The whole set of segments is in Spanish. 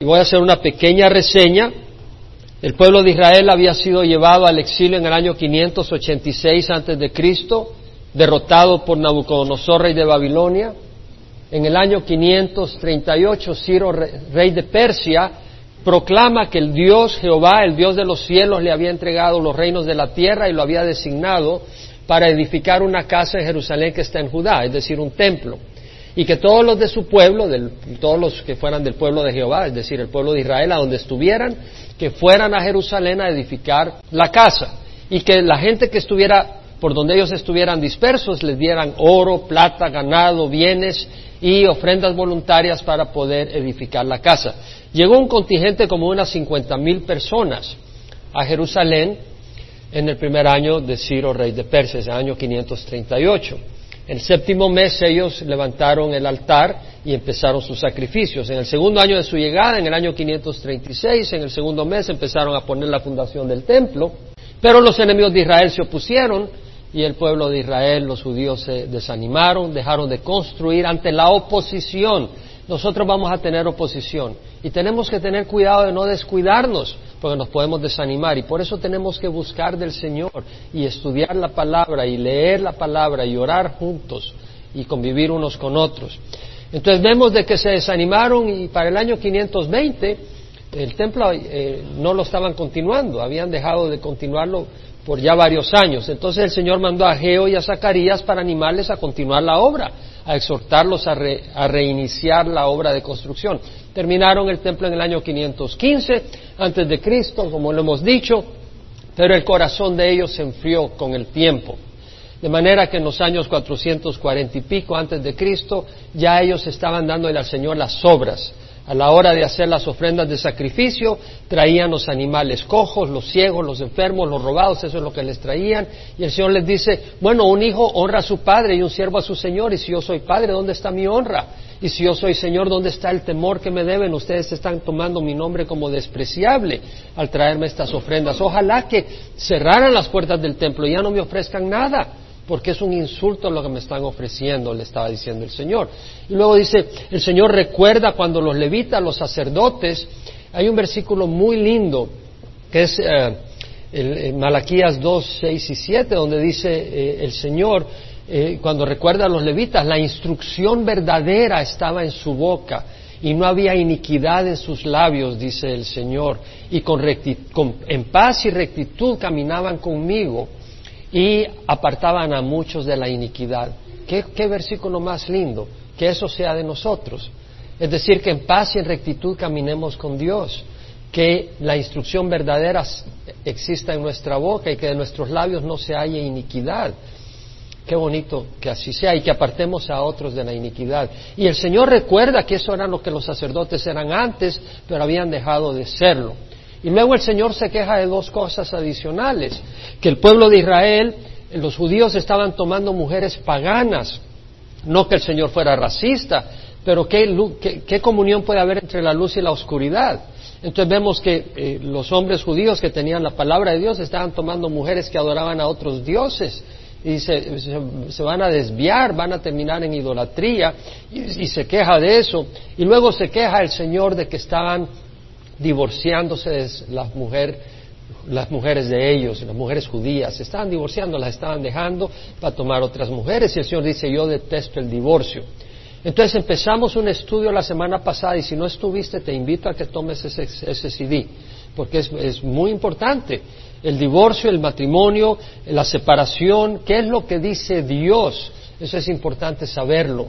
Y voy a hacer una pequeña reseña. El pueblo de Israel había sido llevado al exilio en el año 586 antes de Cristo, derrotado por Nabucodonosor, rey de Babilonia. En el año 538, Ciro, rey de Persia, proclama que el Dios Jehová, el Dios de los cielos, le había entregado los reinos de la tierra y lo había designado para edificar una casa en Jerusalén que está en Judá, es decir, un templo y que todos los de su pueblo, todos los que fueran del pueblo de Jehová, es decir, el pueblo de Israel, a donde estuvieran, que fueran a Jerusalén a edificar la casa y que la gente que estuviera por donde ellos estuvieran dispersos les dieran oro, plata, ganado, bienes y ofrendas voluntarias para poder edificar la casa. Llegó un contingente como unas cincuenta mil personas a Jerusalén en el primer año de Ciro, rey de Persia, el año 538. El séptimo mes ellos levantaron el altar y empezaron sus sacrificios. En el segundo año de su llegada, en el año 536, en el segundo mes empezaron a poner la fundación del templo, pero los enemigos de Israel se opusieron y el pueblo de Israel, los judíos se desanimaron, dejaron de construir ante la oposición. Nosotros vamos a tener oposición y tenemos que tener cuidado de no descuidarnos porque nos podemos desanimar y por eso tenemos que buscar del Señor y estudiar la palabra y leer la palabra y orar juntos y convivir unos con otros. Entonces vemos de que se desanimaron y para el año 520 el templo eh, no lo estaban continuando, habían dejado de continuarlo por ya varios años. Entonces el Señor mandó a Geo y a Zacarías para animarles a continuar la obra, a exhortarlos a, a reiniciar la obra de construcción. Terminaron el templo en el año 515 antes de Cristo, como lo hemos dicho, pero el corazón de ellos se enfrió con el tiempo. De manera que en los años 440 y pico antes de Cristo ya ellos estaban dándole al Señor las obras a la hora de hacer las ofrendas de sacrificio, traían los animales cojos, los ciegos, los enfermos, los robados, eso es lo que les traían. Y el Señor les dice, bueno, un hijo honra a su padre y un siervo a su Señor, y si yo soy padre, ¿dónde está mi honra? Y si yo soy Señor, ¿dónde está el temor que me deben? Ustedes están tomando mi nombre como despreciable al traerme estas ofrendas. Ojalá que cerraran las puertas del templo y ya no me ofrezcan nada porque es un insulto lo que me están ofreciendo, le estaba diciendo el Señor. Y luego dice, el Señor recuerda cuando los levitas, los sacerdotes, hay un versículo muy lindo que es eh, el, Malaquías 2, 6 y 7, donde dice eh, el Señor, eh, cuando recuerda a los levitas, la instrucción verdadera estaba en su boca y no había iniquidad en sus labios, dice el Señor, y con, con en paz y rectitud caminaban conmigo y apartaban a muchos de la iniquidad. ¿Qué, versículo más lindo, que eso sea de nosotros. Es decir, que en paz y en rectitud caminemos con Dios, que la instrucción verdadera exista en nuestra boca y que de nuestros labios no se haya iniquidad. Qué bonito que así sea y que apartemos a otros de la iniquidad. Y el Señor recuerda que eso era lo que los sacerdotes eran antes, pero habían dejado de serlo. Y luego el Señor se queja de dos cosas adicionales, que el pueblo de Israel, los judíos estaban tomando mujeres paganas, no que el Señor fuera racista, pero ¿qué, comunión puede haber entre la luz y la oscuridad? Entonces vemos que eh, los hombres judíos que tenían la palabra de Dios estaban tomando mujeres que adoraban a otros dioses y se, se, van a desviar, van a terminar en idolatría y, se queja de eso. Y luego se queja el Señor de que estaban divorciándose de las, las mujeres de ellos, las mujeres judías, estaban divorciando, las estaban dejando para tomar otras mujeres y el Señor dice, yo detesto el divorcio. Entonces empezamos un estudio la semana pasada y si no estuviste te invito a que tomes ese, ese CD, porque es, es muy importante. El divorcio, el matrimonio, la separación, ¿qué es lo que dice Dios? Eso es importante saberlo.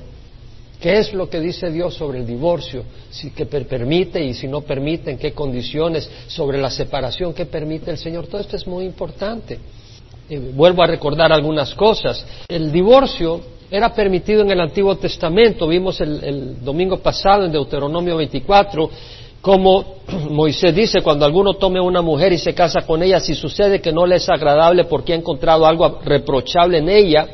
¿Qué es lo que dice Dios sobre el divorcio? Si que permite y si no permite, en qué condiciones, sobre la separación, qué permite el Señor. Todo esto es muy importante. vuelvo a recordar algunas cosas. El divorcio era permitido en el Antiguo Testamento. Vimos el, el domingo pasado en Deuteronomio 24 como Moisés dice, cuando alguno tome una mujer y se casa con ella, si sucede que no le es agradable porque ha encontrado algo reprochable en ella,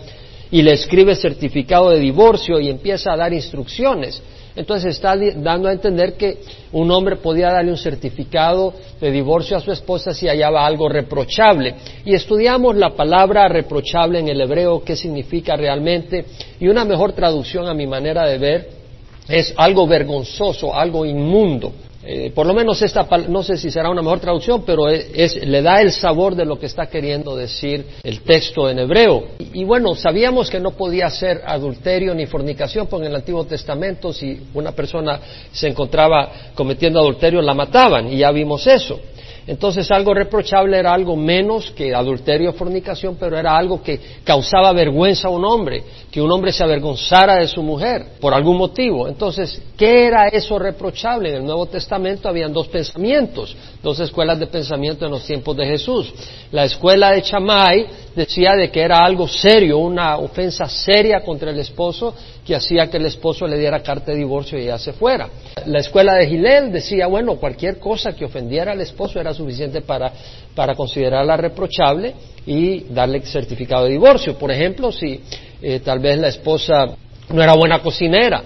y le escribe certificado de divorcio y empieza a dar instrucciones. Entonces está dando a entender que un hombre podía darle un certificado de divorcio a su esposa si hallaba algo reprochable. Y estudiamos la palabra reprochable en el hebreo, qué significa realmente, y una mejor traducción a mi manera de ver es algo vergonzoso, algo inmundo. Eh, por lo menos esta, no sé si será una mejor traducción, pero es, le da el sabor de lo que está queriendo decir el texto en hebreo. Y, bueno, sabíamos que no podía ser adulterio ni fornicación, porque en el Antiguo Testamento si una persona se encontraba cometiendo adulterio la mataban, y ya vimos eso. Entonces algo reprochable era algo menos que adulterio o fornicación, pero era algo que causaba vergüenza a un hombre, que un hombre se avergonzara de su mujer por algún motivo. Entonces, ¿qué era eso reprochable? En el Nuevo Testamento habían dos pensamientos, dos escuelas de pensamiento en los tiempos de Jesús. La escuela de Chamay decía de que era algo serio, una ofensa seria contra el esposo que hacía que el esposo le diera carta de divorcio y ella se fuera. La escuela de Gilel decía, bueno, cualquier cosa que ofendiera al esposo era suficiente para, para considerarla reprochable y darle certificado de divorcio. Por ejemplo, si eh, tal vez la esposa no era buena cocinera,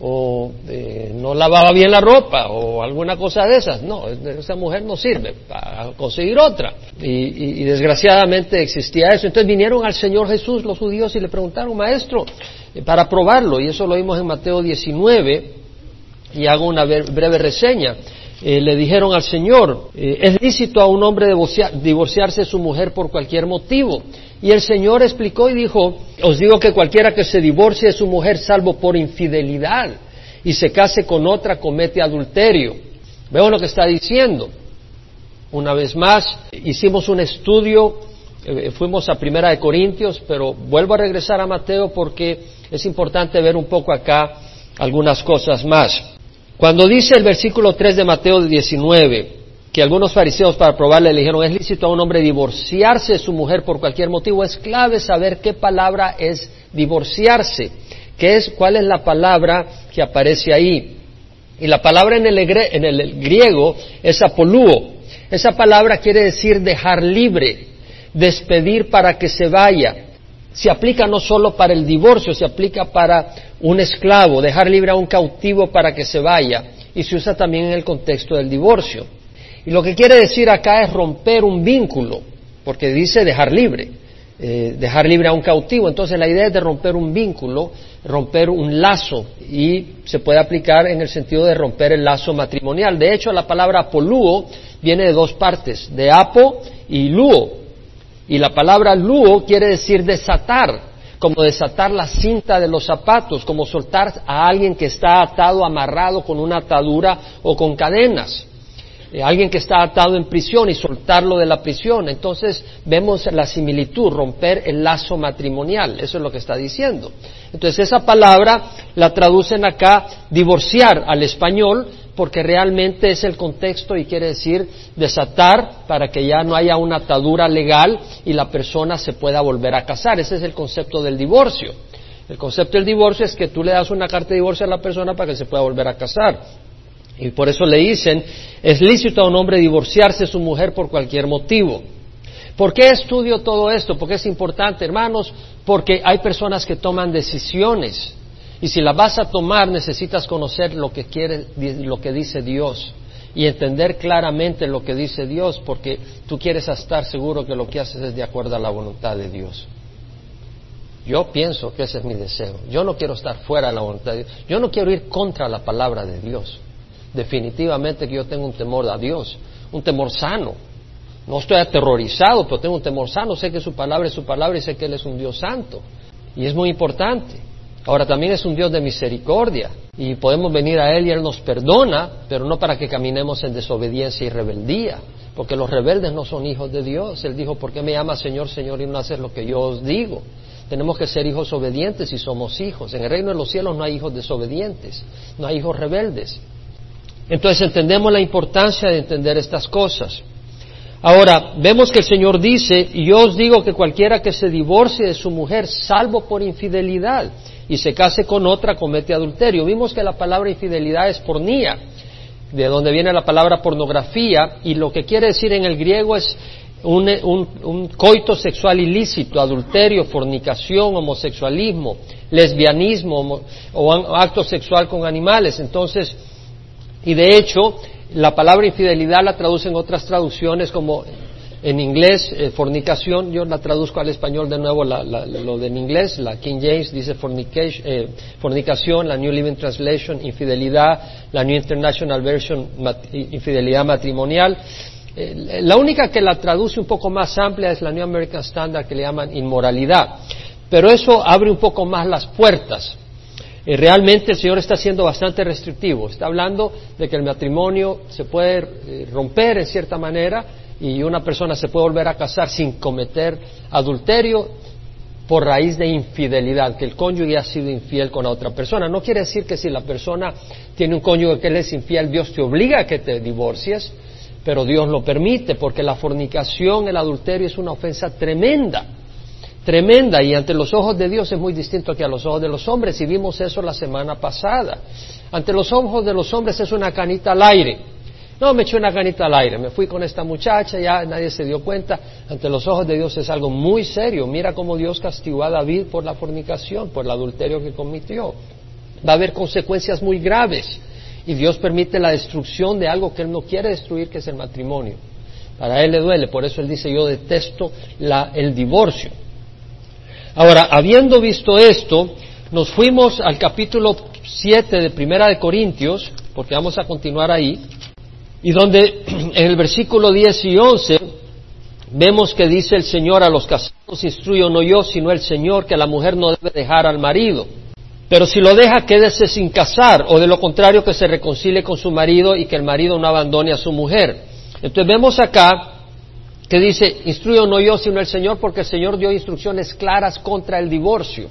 o eh, no lavaba bien la ropa o alguna cosa de esas. No, esa mujer no sirve para conseguir otra. Y, desgraciadamente existía eso. Entonces vinieron al Señor Jesús los judíos y le preguntaron, maestro, eh, para probarlo, y eso lo vimos en Mateo 19, y hago una breve reseña. Eh, le dijeron al Señor, ¿es lícito a un hombre divorciarse de su mujer por cualquier motivo? Y el Señor explicó y dijo, os digo que cualquiera que se divorcie de su mujer salvo por infidelidad y se case con otra comete adulterio. Veo lo que está diciendo. Una vez más, hicimos un estudio, eh, fuimos a Primera de Corintios, pero vuelvo a regresar a Mateo porque es importante ver un poco acá algunas cosas más. Cuando dice el versículo 3 de Mateo 19, que algunos fariseos para probarle le dijeron, es lícito a un hombre divorciarse de su mujer por cualquier motivo, es clave saber qué palabra es divorciarse, qué es, cuál es la palabra que aparece ahí. Y la palabra en el, en el griego es apolúo. Esa palabra quiere decir dejar libre, despedir para que se vaya. Se aplica no solo para el divorcio, se aplica para un esclavo, dejar libre a un cautivo para que se vaya. Y se usa también en el contexto del divorcio. Y lo que quiere decir acá es romper un vínculo, porque dice dejar libre, eh, dejar libre a un cautivo. Entonces la idea es de romper un vínculo, romper un lazo, y se puede aplicar en el sentido de romper el lazo matrimonial. De hecho, la palabra apolúo viene de dos partes, de apo y luo. Y la palabra luo quiere decir desatar, como desatar la cinta de los zapatos, como soltar a alguien que está atado, amarrado con una atadura o con cadenas. Eh, alguien que está atado en prisión y soltarlo de la prisión. Entonces vemos la similitud, romper el lazo matrimonial. Eso es lo que está diciendo. Entonces esa palabra la traducen acá divorciar al español porque realmente es el contexto y quiere decir desatar para que ya no haya una atadura legal y la persona se pueda volver a casar. Ese es el concepto del divorcio. El concepto del divorcio es que tú le das una carta de divorcio a la persona para que se pueda volver a casar. Y por eso le dicen, es lícito a un hombre divorciarse de su mujer por cualquier motivo. ¿Por qué estudio todo esto? Porque es importante, hermanos, porque hay personas que toman decisiones. Y si las vas a tomar, necesitas conocer lo que quiere, lo que dice Dios y entender claramente lo que dice Dios, porque tú quieres estar seguro que lo que haces es de acuerdo a la voluntad de Dios. Yo pienso que ese es mi deseo. Yo no quiero estar fuera de la voluntad de Dios. Yo no quiero ir contra la palabra de Dios definitivamente que yo tengo un temor a Dios, un temor sano. No estoy aterrorizado, pero tengo un temor sano. Sé que su palabra es su palabra y sé que Él es un Dios santo. Y es muy importante. Ahora también es un Dios de misericordia y podemos venir a Él y Él nos perdona, pero no para que caminemos en desobediencia y rebeldía, porque los rebeldes no son hijos de Dios. Él dijo, ¿por qué me llama Señor, Señor y no haces lo que yo os digo? Tenemos que ser hijos obedientes y somos hijos. En el reino de los cielos no hay hijos desobedientes, no hay hijos rebeldes. Entonces entendemos la importancia de entender estas cosas. Ahora, vemos que el Señor dice, yo os digo que cualquiera que se divorcie de su mujer, salvo por infidelidad, y se case con otra, comete adulterio. Vimos que la palabra infidelidad es pornía, de donde viene la palabra pornografía, y lo que quiere decir en el griego es un, coito sexual ilícito, adulterio, fornicación, homosexualismo, lesbianismo o acto sexual con animales. Entonces, y de hecho, la palabra infidelidad la traducen otras traducciones como en inglés, eh, fornicación, yo la traduzco al español de nuevo, lo de en inglés, la King James dice eh, fornicación, la New Living Translation, infidelidad, la New International Version, infidelidad matrimonial. Eh, la única que la traduce un poco más amplia es la New American Standard que le llaman inmoralidad. Pero eso abre un poco más las puertas. Realmente el Señor está siendo bastante restrictivo. Está hablando de que el matrimonio se puede romper en cierta manera y una persona se puede volver a casar sin cometer adulterio por raíz de infidelidad, que el cónyuge ha sido infiel con otra persona. No quiere decir que si la persona tiene un cónyuge que le es infiel, Dios te obliga a que te divorcies, pero Dios lo permite, porque la fornicación, el adulterio es una ofensa tremenda, tremenda, y ante los ojos de Dios es muy distinto que a los ojos de los hombres, y vimos eso la semana pasada. Ante los ojos de los hombres es una canita al aire. No, me eché una ganita al aire, me fui con esta muchacha, ya nadie se dio cuenta. Ante los ojos de Dios es algo muy serio. Mira cómo Dios castigó a David por la fornicación, por el adulterio que cometió. Va a haber consecuencias muy graves. Y Dios permite la destrucción de algo que Él no quiere destruir, que es el matrimonio. Para Él le duele, por eso Él dice, yo detesto el divorcio. Ahora, habiendo visto esto, nos fuimos al capítulo 7 de Primera de Corintios, porque vamos a continuar ahí, y donde en el versículo 10 y 11 vemos que dice el Señor a los casados, instruyo no yo, sino el Señor, que la mujer no debe dejar al marido. Pero si lo deja, quédese sin casar, o de lo contrario, que se reconcilie con su marido y que el marido no abandone a su mujer. Entonces vemos acá que dice, instruyo no yo, sino el Señor, porque el Señor dio instrucciones claras contra el divorcio.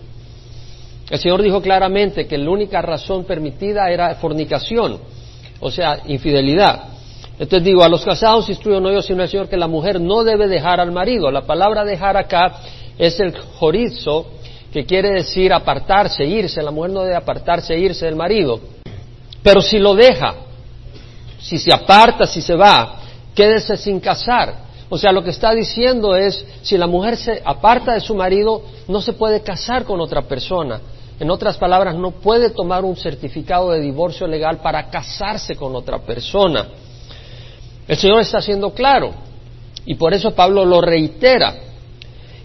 El Señor dijo claramente que la única razón permitida era fornicación, o sea, infidelidad. Entonces digo, a los casados instruyo no yo, sino el Señor, que la mujer no debe dejar al marido. La palabra dejar acá es el jorizo, que quiere decir apartarse, irse. La mujer no debe apartarse, irse del marido. Pero si lo deja, si se aparta, si se va, quédese sin casar. O sea, lo que está diciendo es, si la mujer se aparta de su marido, no se puede casar con otra persona. En otras palabras, no puede tomar un certificado de divorcio legal para casarse con otra persona. El Señor está siendo claro y por eso Pablo lo reitera.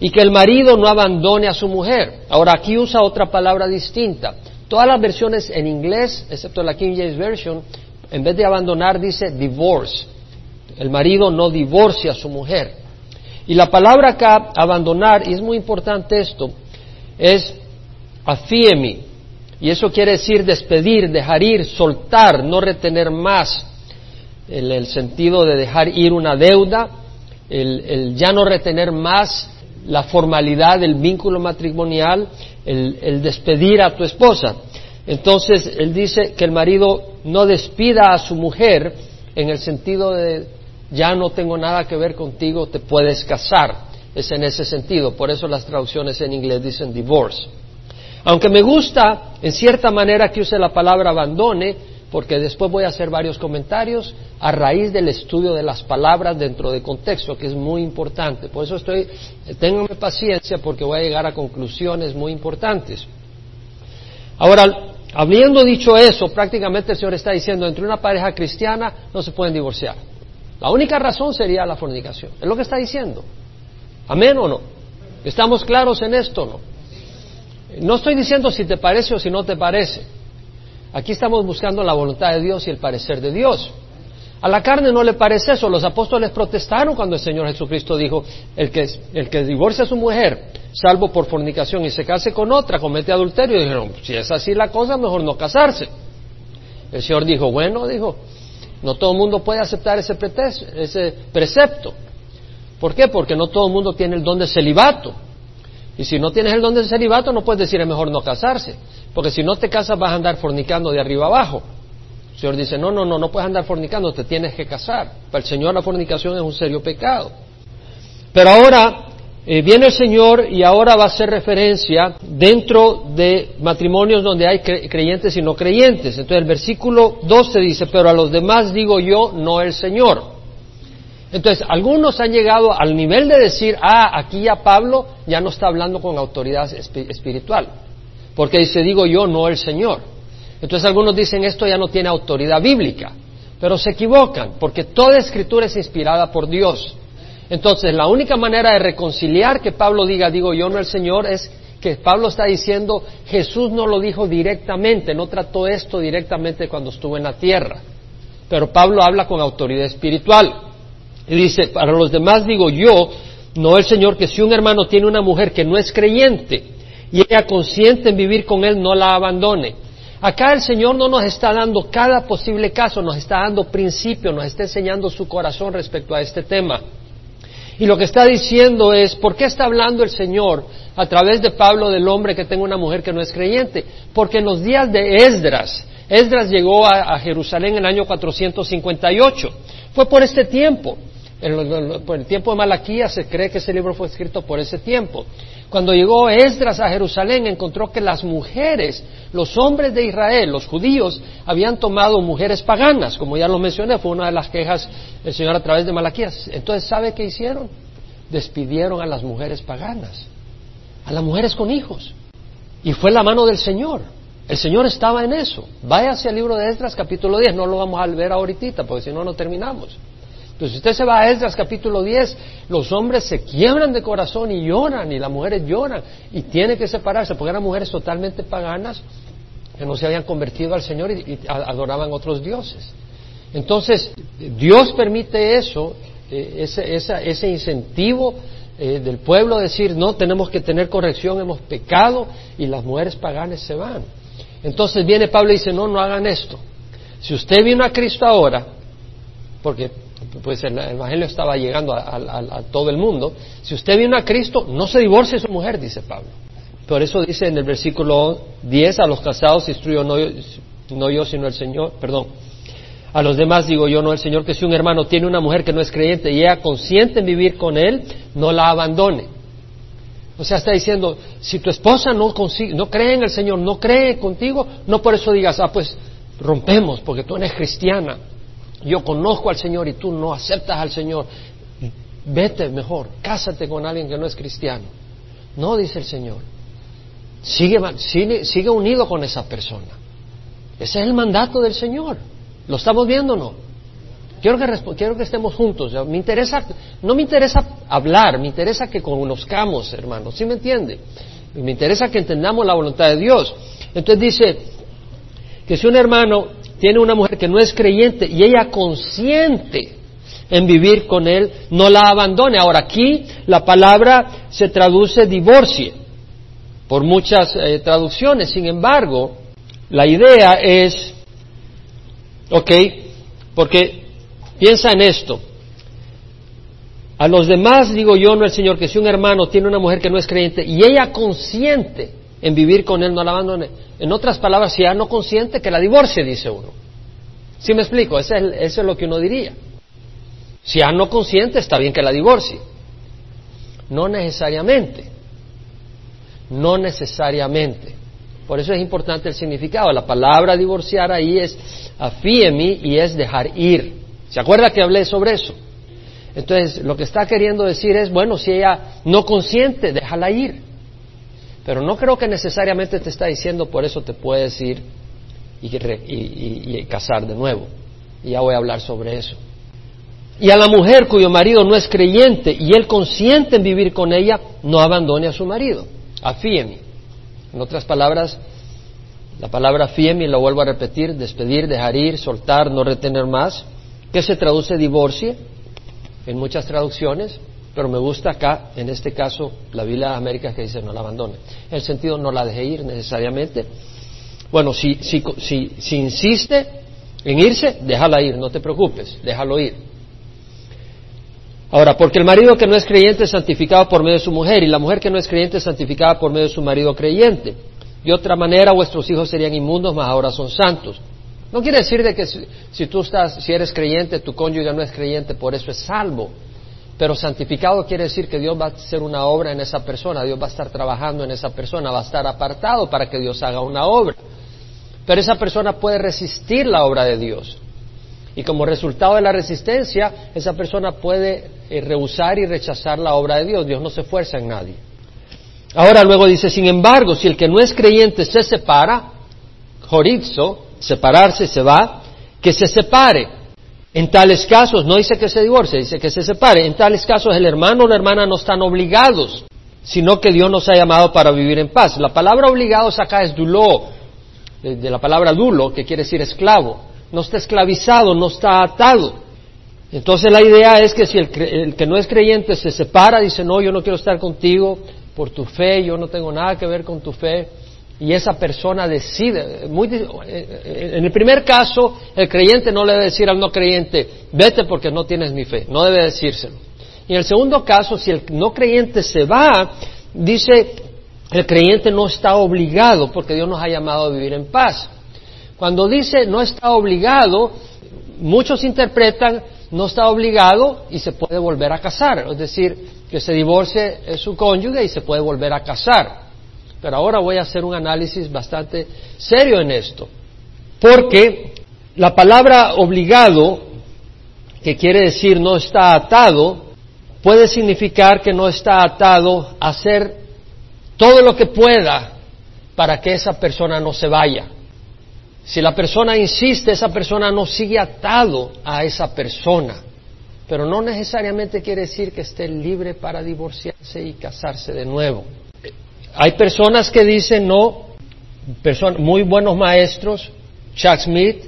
Y que el marido no abandone a su mujer. Ahora aquí usa otra palabra distinta. Todas las versiones en inglés, excepto la King James Version, en vez de abandonar dice divorce. El marido no divorcia a su mujer. Y la palabra acá, abandonar, y es muy importante esto, es afiemi. Y eso quiere decir despedir, dejar ir, soltar, no retener más el, el sentido de dejar ir una deuda, el, el, ya no retener más la formalidad del vínculo matrimonial, el, el despedir a tu esposa. Entonces, él dice que el marido no despida a su mujer en el sentido de ya no tengo nada que ver contigo, te puedes casar. Es en ese sentido. Por eso las traducciones en inglés dicen divorce. Aunque me gusta, en cierta manera, que use la palabra abandone, porque después voy a hacer varios comentarios a raíz del estudio de las palabras dentro de contexto, que es muy importante. Por eso estoy, ténganme paciencia porque voy a llegar a conclusiones muy importantes. Ahora, habiendo dicho eso, prácticamente el Señor está diciendo, entre una pareja cristiana no se pueden divorciar. La única razón sería la fornicación. Es lo que está diciendo. ¿Amén o no? ¿Estamos claros en esto o no? No estoy diciendo si te parece o si no te parece. Aquí estamos buscando la voluntad de Dios y el parecer de Dios. A la carne no le parece eso. Los apóstoles protestaron cuando el Señor Jesucristo dijo, el que, el que divorcia a su mujer, salvo por fornicación, y se case con otra, comete adulterio. Y dijeron, si es así la cosa, mejor no casarse. El Señor dijo, bueno, dijo, no todo el mundo puede aceptar ese, ese precepto. ¿Por qué? Porque no todo el mundo tiene el don de celibato. Y si no tienes el don de celibato, no puedes decir es mejor no casarse. Porque si no te casas vas a andar fornicando de arriba abajo. El Señor dice, no, no, no, no puedes andar fornicando, te tienes que casar. Para el Señor la fornicación es un serio pecado. Pero ahora eh, viene el Señor y ahora va a hacer referencia dentro de matrimonios donde hay creyentes y no creyentes. Entonces el versículo 12 dice, pero a los demás digo yo, no el Señor. Entonces, algunos han llegado al nivel de decir, ah, aquí ya Pablo ya no está hablando con autoridad espiritual. Porque dice, digo yo, no el Señor. Entonces algunos dicen, esto ya no tiene autoridad bíblica. Pero se equivocan, porque toda escritura es inspirada por Dios. Entonces, la única manera de reconciliar que Pablo diga, digo yo no el Señor, es que Pablo está diciendo, Jesús no lo dijo directamente, no trató esto directamente cuando estuvo en la tierra. Pero Pablo habla con autoridad espiritual. Y dice, para los demás digo yo, no el Señor, que si un hermano tiene una mujer que no es creyente y ella consciente en vivir con él, no la abandone. Acá el Señor no nos está dando cada posible caso, nos está dando principio, nos está enseñando su corazón respecto a este tema. Y lo que está diciendo es, ¿por qué está hablando el Señor a través de Pablo del hombre que tenga una mujer que no es creyente? Porque en los días de Esdras, Esdras llegó a, Jerusalén en el año 458. Fue por este tiempo. En, por el tiempo de Malaquía se cree que ese libro fue escrito por ese tiempo. Cuando llegó Esdras a Jerusalén encontró que las mujeres, los hombres de Israel, los judíos, habían tomado mujeres paganas, como ya lo mencioné, fue una de las quejas del Señor a través de Malaquías. Entonces, ¿sabe qué hicieron? Despidieron a las mujeres paganas, a las mujeres con hijos. Y fue la mano del Señor. El Señor estaba en eso. Váyase al libro de Esdras capítulo 10, no lo vamos a ver ahorita, porque si no, no terminamos. Entonces, si usted se va a Esdras capítulo 10, los hombres se quiebran de corazón y lloran, y las mujeres lloran, y tienen que separarse, porque eran mujeres totalmente paganas que no se habían convertido al Señor y, adoraban otros dioses. Entonces, Dios permite eso, eh, ese, ese, incentivo eh, del pueblo a decir, no, tenemos que tener corrección, hemos pecado, y las mujeres paganas se van. Entonces viene Pablo y dice, no, no hagan esto. Si usted vino a Cristo ahora, porque pues el Evangelio estaba llegando a, todo el mundo. Si usted viene a Cristo, no se divorcie de su mujer, dice Pablo. Por eso dice en el versículo 10, a los casados instruyo no, no yo, sino el Señor, perdón. A los demás digo yo, no el Señor, que si un hermano tiene una mujer que no es creyente y ella consiente en vivir con él, no la abandone. O sea, está diciendo, si tu esposa no, no cree en el Señor, no cree contigo, no por eso digas, ah, pues rompemos porque tú eres cristiana yo conozco al Señor y tú no aceptas al Señor, vete mejor, cásate con alguien que no es cristiano. No, dice el Señor. Sigue, sigue, unido con esa persona. Ese es el mandato del Señor. ¿Lo estamos viendo o no? Quiero que, quiero que estemos juntos. Me interesa, no me interesa hablar, me interesa que conozcamos, hermanos. ¿Sí me entiende? Me interesa que entendamos la voluntad de Dios. Entonces dice que si un hermano tiene una mujer que no es creyente y ella consciente en vivir con él, no la abandone. Ahora aquí la palabra se traduce divorcie por muchas eh, traducciones, sin embargo, la idea es, ok, porque piensa en esto, a los demás digo yo, no el Señor, que si un hermano tiene una mujer que no es creyente y ella consciente en vivir con él, no la abandone. En otras palabras, si ya no consiente, que la divorcie, dice uno. ¿Sí me explico? Eso es, eso es lo que uno diría. Si ya no consiente, está bien que la divorcie. No necesariamente. No necesariamente. Por eso es importante el significado. La palabra divorciar ahí es afiemi y es dejar ir. ¿Se acuerda que hablé sobre eso? Entonces, lo que está queriendo decir es, bueno, si ella no consiente, déjala ir. Pero no creo que necesariamente te está diciendo por eso te puedes ir y, casar de nuevo. Y ya voy a hablar sobre eso. Y a la mujer cuyo marido no es creyente y él consiente en vivir con ella, no abandone a su marido. Afíemi. En otras palabras, la palabra fiemi, lo vuelvo a repetir, despedir, dejar ir, soltar, no retener más, que se traduce divorcio en muchas traducciones, pero me gusta acá, en este caso, la Biblia de América que dice no la abandone. En el sentido no la deje ir necesariamente. Bueno, si, si, si, si insiste en irse, déjala ir, no te preocupes, déjalo ir. Ahora, porque el marido que no es creyente es santificado por medio de su mujer y la mujer que no es creyente es santificada por medio de su marido creyente. De otra manera, vuestros hijos serían inmundos, mas ahora son santos. No quiere decir de que si, si, tú estás, si eres creyente, tu cónyuge no es creyente, por eso es salvo. Pero santificado quiere decir que Dios va a hacer una obra en esa persona, Dios va a estar trabajando en esa persona, va a estar apartado para que Dios haga una obra. Pero esa persona puede resistir la obra de Dios. Y como resultado de la resistencia, esa persona puede eh, rehusar y rechazar la obra de Dios. Dios no se fuerza en nadie. Ahora luego dice, sin embargo, si el que no es creyente se separa, jorizo, separarse se va, que se separe En tales casos, no dice que se divorcie, dice que se separe. En tales casos el hermano o la hermana no están obligados, sino que Dios nos ha llamado para vivir en paz. La palabra obligados acá es duló, de, la palabra dulo, que quiere decir esclavo. No está esclavizado, no está atado. Entonces la idea es que si el, el, que no es creyente se separa, dice, no, yo no quiero estar contigo por tu fe, yo no tengo nada que ver con tu fe, y esa persona decide. Muy, en el primer caso, el creyente no le debe decir al no creyente, vete porque no tienes mi fe, no debe decírselo. Y en el segundo caso, si el no creyente se va, dice, el creyente no está obligado porque Dios nos ha llamado a vivir en paz. Cuando dice no está obligado, muchos interpretan no está obligado y se puede volver a casar, es decir, que se divorcie su cónyuge y se puede volver a casar. Pero ahora voy a hacer un análisis bastante serio en esto. Porque la palabra obligado, que quiere decir no está atado, puede significar que no está atado a hacer todo lo que pueda para que esa persona no se vaya. Si la persona insiste, esa persona no sigue atado a esa persona. Pero no necesariamente quiere decir que esté libre para divorciarse y casarse de nuevo. Hay personas que dicen no, muy buenos maestros, Chuck Smith,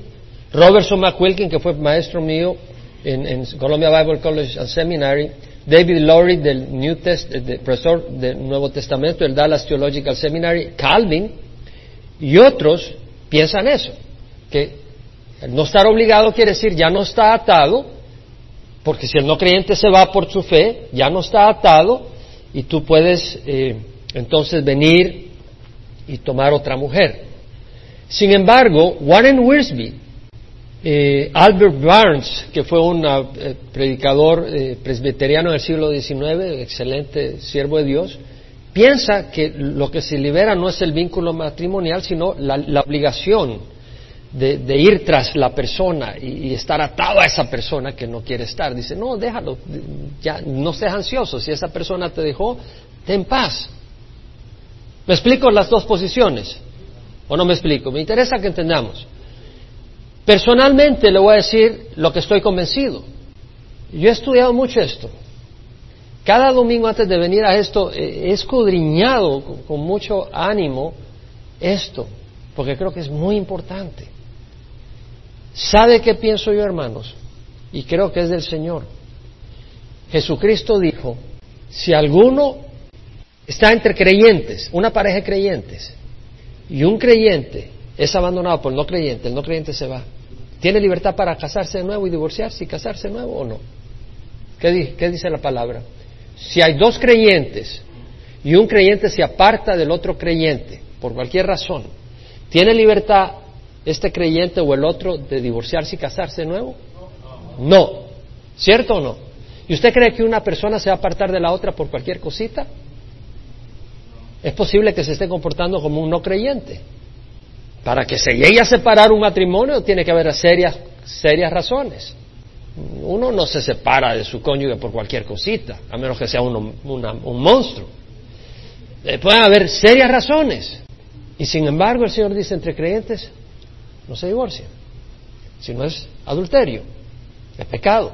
Robertson McQuilkin, que fue maestro mío en, Columbia Bible College and Seminary, David Lowry del New Test, profesor del Nuevo Testamento del Dallas Theological Seminary, Calvin y otros piensan eso, que no estar obligado quiere decir ya no está atado, porque si el no creyente se va por su fe, ya no está atado y tú puedes eh, entonces venir y tomar otra mujer. Sin embargo, Warren Wiersbe, eh, Albert Barnes, que fue un eh, predicador eh, presbiteriano del siglo XIX, excelente siervo de Dios, piensa que lo que se libera no es el vínculo matrimonial, sino la, obligación de, ir tras la persona y, y, estar atado a esa persona que no quiere estar. Dice, no, déjalo, ya no seas ansioso, si esa persona te dejó, ten paz. ¿Me explico las dos posiciones? ¿O no me explico? Me interesa que entendamos. Personalmente le voy a decir lo que estoy convencido. Yo he estudiado mucho esto. Cada domingo antes de venir a esto he escudriñado con, mucho ánimo esto, porque creo que es muy importante. ¿Sabe qué pienso yo, hermanos? Y creo que es del Señor. Jesucristo dijo, si alguno está entre creyentes, una pareja de creyentes, y un creyente es abandonado por el no creyente, el no creyente se va. ¿Tiene libertad para casarse de nuevo y divorciarse y casarse de nuevo o no? ¿Qué, ¿Qué dice la palabra? Si hay dos creyentes y un creyente se aparta del otro creyente, por cualquier razón, ¿tiene libertad este creyente o el otro de divorciarse y casarse de nuevo? No. ¿Cierto o no? ¿Y usted cree que una persona se va a apartar de la otra por cualquier cosita? Es posible que se esté comportando como un no creyente. Para que se llegue a separar un matrimonio tiene que haber serias, serias razones. Uno no se separa de su cónyuge por cualquier cosita, a menos que sea un monstruo. Eh, pueden haber serias razones. Y sin embargo el Señor dice entre creyentes no se divorcian. Si no es adulterio, es pecado.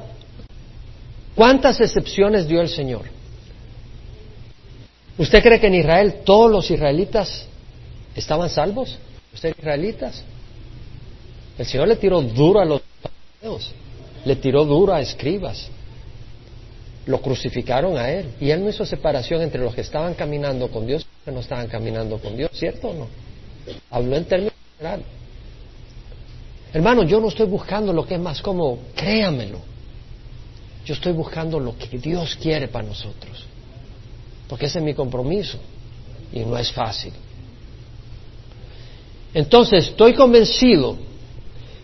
¿Cuántas excepciones dio el Señor? ¿Usted cree que en Israel todos los israelitas estaban salvos? ¿Usted israelitas? El Señor le tiró duro a los fariseos, le tiró duro a escribas, lo crucificaron a él y él no hizo separación entre los que estaban caminando con Dios y los que no estaban caminando con Dios, ¿cierto o no? Habló en términos generales. Hermano, yo no estoy buscando lo que es más como, créamelo. Yo estoy buscando lo que Dios quiere para nosotros porque ese es mi compromiso y no es fácil. Entonces, estoy convencido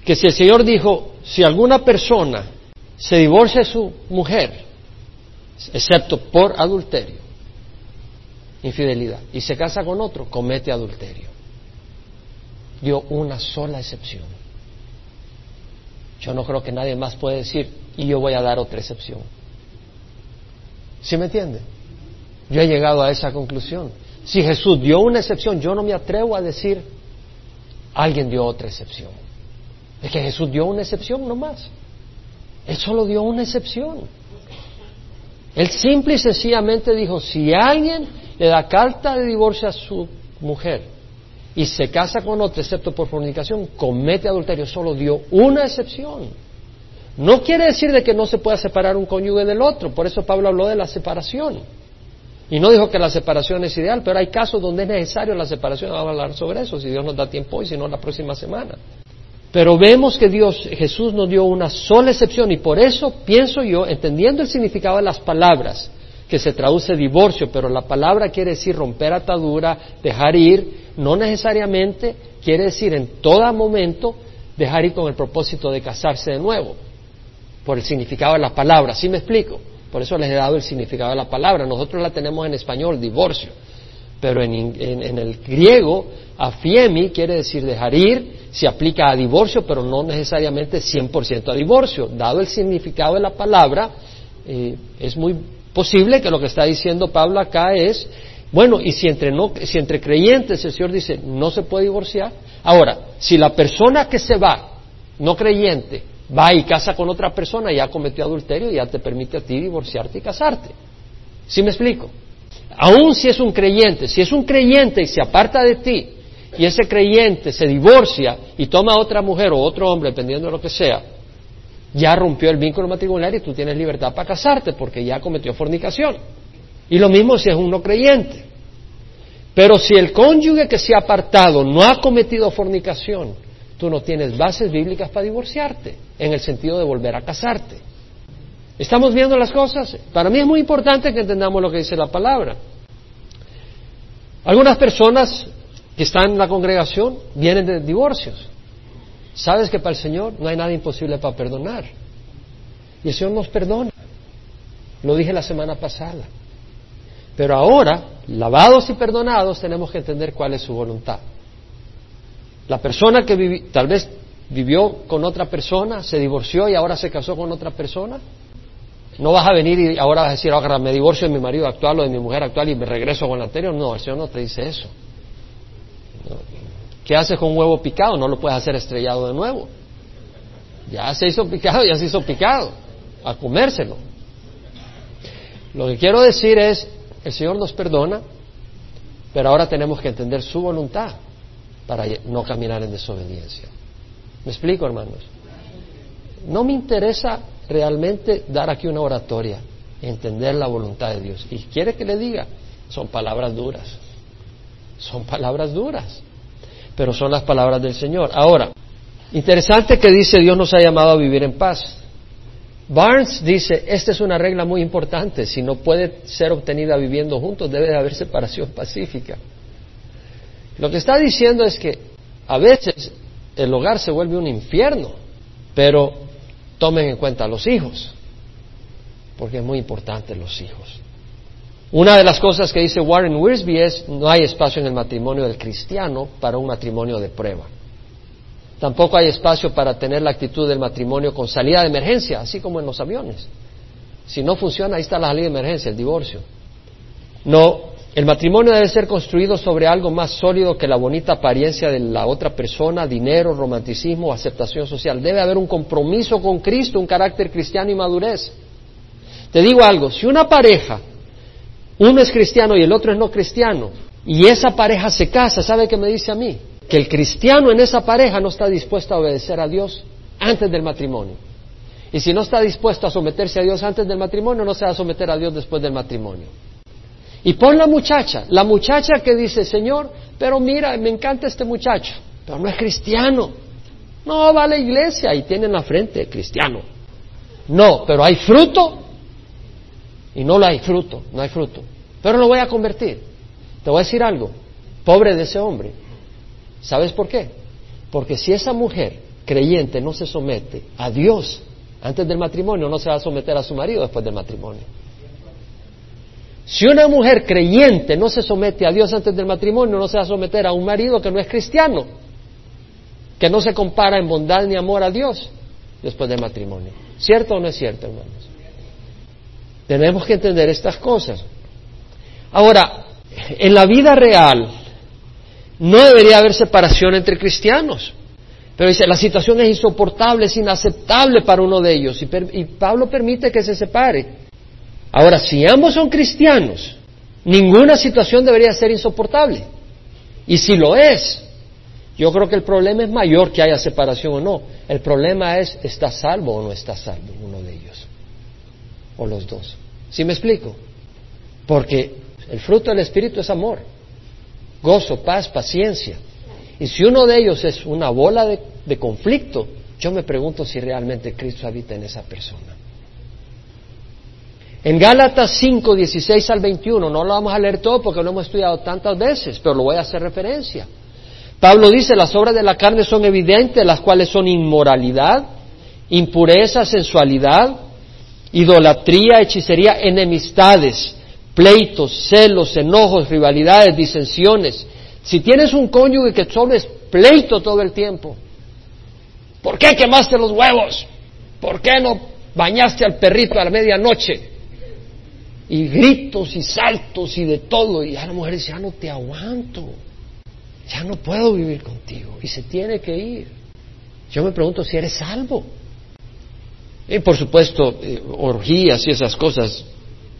que si el Señor dijo, si alguna persona se divorcia de su mujer, excepto por adulterio, infidelidad, y se casa con otro, comete adulterio. Dio una sola excepción. Yo no creo que nadie más pueda decir, y yo voy a dar otra excepción. ¿Sí me entiende? Yo he llegado a esa conclusión. Si Jesús dio una excepción, yo no me atrevo a decir, alguien dio otra excepción. Es que Jesús dio una excepción nomás. Él solo dio una excepción. Él simple y sencillamente dijo, si alguien le da carta de divorcio a su mujer y se casa con otra, excepto por fornicación, comete adulterio. Solo dio una excepción. No quiere decir de que no se pueda separar un cónyuge del otro. Por eso Pablo habló de la separación. Y no dijo que la separación es ideal, pero hay casos donde es necesario la separación. Vamos a hablar sobre eso, si Dios nos da tiempo hoy, si no la próxima semana. Pero vemos que Dios, Jesús nos dio una sola excepción y por eso pienso yo, entendiendo el significado de las palabras, que se traduce divorcio, pero la palabra quiere decir romper atadura, dejar ir, no necesariamente quiere decir en todo momento dejar ir con el propósito de casarse de nuevo, por el significado de la palabra. ¿Sí me explico? Por eso les he dado el significado de la palabra. Nosotros la tenemos en español, divorcio, pero en, en el griego, afiemi quiere decir dejar ir, se aplica a divorcio, pero no necesariamente 100% a divorcio. Dado el significado de la palabra, eh, es muy posible que lo que está diciendo Pablo acá es, bueno, y si entre, no, si entre creyentes el Señor dice no se puede divorciar, ahora, si la persona que se va, no creyente, va y casa con otra persona, ya cometió adulterio, ya te permite a ti divorciarte y casarte. ¿Sí me explico? Aún si es un creyente, si es un creyente y se aparta de ti, y ese creyente se divorcia y toma a otra mujer o otro hombre, dependiendo de lo que sea, ya rompió el vínculo matrimonial y tú tienes libertad para casarte porque ya cometió fornicación. Y lo mismo si es un no creyente. Pero si el cónyuge que se ha apartado no ha cometido fornicación, tú no tienes bases bíblicas para divorciarte, en el sentido de volver a casarte. ¿Estamos viendo las cosas? Para mí es muy importante que entendamos lo que dice la palabra. Algunas personas que están en la congregación vienen de divorcios. Sabes que para el Señor no hay nada imposible para perdonar. Y el Señor nos perdona. Lo dije la semana pasada. Pero ahora, lavados y perdonados, tenemos que entender cuál es su voluntad. La persona que tal vez vivió con otra persona, se divorció y ahora se casó con otra persona, no vas a venir y ahora vas a decir, ahora me divorcio de mi marido actual o de mi mujer actual y me regreso con la anterior. No, el Señor no te dice eso. ¿Qué haces con un huevo picado? No lo puedes hacer estrellado de nuevo. Ya se hizo picado, ya se hizo picado. A comérselo. Lo que quiero decir es, el Señor nos perdona, pero ahora tenemos que entender su voluntad para no caminar en desobediencia. ¿Me explico, hermanos? No me interesa realmente dar aquí una oratoria, entender la voluntad de Dios. Y quiere que le diga, son palabras duras. Son palabras duras pero son las palabras del Señor. Ahora, interesante que dice Dios nos ha llamado a vivir en paz. Barnes dice, esta es una regla muy importante, si no puede ser obtenida viviendo juntos, debe de haber separación pacífica. Lo que está diciendo es que a veces el hogar se vuelve un infierno, pero tomen en cuenta a los hijos, porque es muy importante los hijos. Una de las cosas que dice Warren Wiersbe es no hay espacio en el matrimonio del cristiano para un matrimonio de prueba. Tampoco hay espacio para tener la actitud del matrimonio con salida de emergencia, así como en los aviones. Si no funciona, ahí está la salida de emergencia, el divorcio. No, el matrimonio debe ser construido sobre algo más sólido que la bonita apariencia de la otra persona, dinero, romanticismo, aceptación social. Debe haber un compromiso con Cristo, un carácter cristiano y madurez. Te digo algo, si una pareja uno es cristiano y el otro es no cristiano, y esa pareja se casa, ¿sabe qué me dice a mí? Que el cristiano en esa pareja no está dispuesto a obedecer a Dios antes del matrimonio. Y si no está dispuesto a someterse a Dios antes del matrimonio, no se va a someter a Dios después del matrimonio. Y pon la muchacha, la muchacha que dice, Señor, pero mira, me encanta este muchacho, pero no es cristiano. No, va a la iglesia y tiene en la frente cristiano. No, pero hay fruto y no lo hay fruto, no hay fruto. Pero lo voy a convertir. Te voy a decir algo, pobre de ese hombre. ¿Sabes por qué? Porque si esa mujer creyente no se somete a Dios antes del matrimonio, no se va a someter a su marido después del matrimonio. Si una mujer creyente no se somete a Dios antes del matrimonio, no se va a someter a un marido que no es cristiano, que no se compara en bondad ni amor a Dios después del matrimonio. ¿Cierto o no es cierto, hermanos? Tenemos que entender estas cosas. Ahora, en la vida real no debería haber separación entre cristianos. Pero dice, la situación es insoportable, es inaceptable para uno de ellos. Y, y, Pablo permite que se separe. Ahora, si ambos son cristianos, ninguna situación debería ser insoportable. Y si lo es, yo creo que el problema es mayor que haya separación o no. El problema es, ¿está salvo o no está salvo uno de ellos? O los dos. ¿Sí me explico? Porque el fruto del Espíritu es amor, gozo, paz, paciencia. Y si uno de ellos es una bola de, conflicto, yo me pregunto si realmente Cristo habita en esa persona. En Gálatas 5, 16 al 21, no lo vamos a leer todo porque lo hemos estudiado tantas veces, pero lo voy a hacer referencia. Pablo dice, las obras de la carne son evidentes, las cuales son inmoralidad, impureza, sensualidad, idolatría, hechicería, enemistades, pleitos, celos, enojos, rivalidades, disensiones. Si tienes un cónyuge que solo pleito todo el tiempo, ¿por qué quemaste los huevos? ¿Por qué no bañaste al perrito a la medianoche? Y gritos y saltos y de todo. Y a la mujer dice, ya no te aguanto, ya no puedo vivir contigo. Y se tiene que ir. Yo me pregunto si eres salvo. Y por supuesto, eh, orgías y esas cosas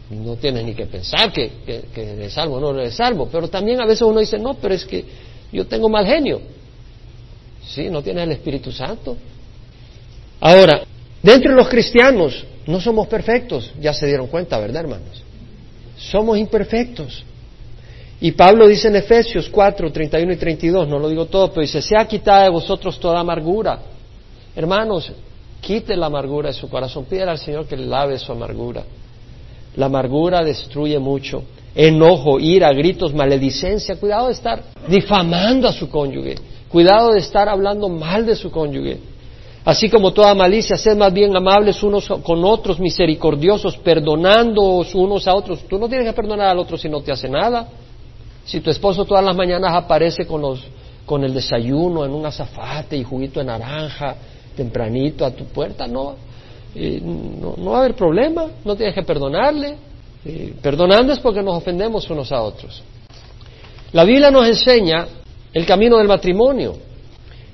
no tienes ni que pensar que, que, eres salvo o no eres salvo. Pero también a veces uno dice, no, pero es que yo tengo mal genio. Sí, no tienes el Espíritu Santo. Ahora, dentro de los cristianos no somos perfectos, ya se dieron cuenta, ¿verdad, hermanos? Somos imperfectos. Y Pablo dice en Efesios 4, 31 y 32, no lo digo todo, pero dice, sea quitada de vosotros toda amargura. Hermanos, quite la amargura de su corazón, pídele al Señor que le lave su amargura. La amargura destruye mucho. Enojo, ira, gritos, maledicencia. Cuidado de estar difamando a su cónyuge. Cuidado de estar hablando mal de su cónyuge. Así como toda malicia, sed más bien amables unos con otros, misericordiosos, perdonándoos unos a otros. Tú no tienes que perdonar al otro si no te hace nada. Si tu esposo todas las mañanas aparece con, los, con el desayuno en un azafate y juguito de naranja tempranito a tu puerta, no, no, no, va a haber problema, no tienes que perdonarle. perdonando es porque nos ofendemos unos a otros. La Biblia nos enseña el camino del matrimonio.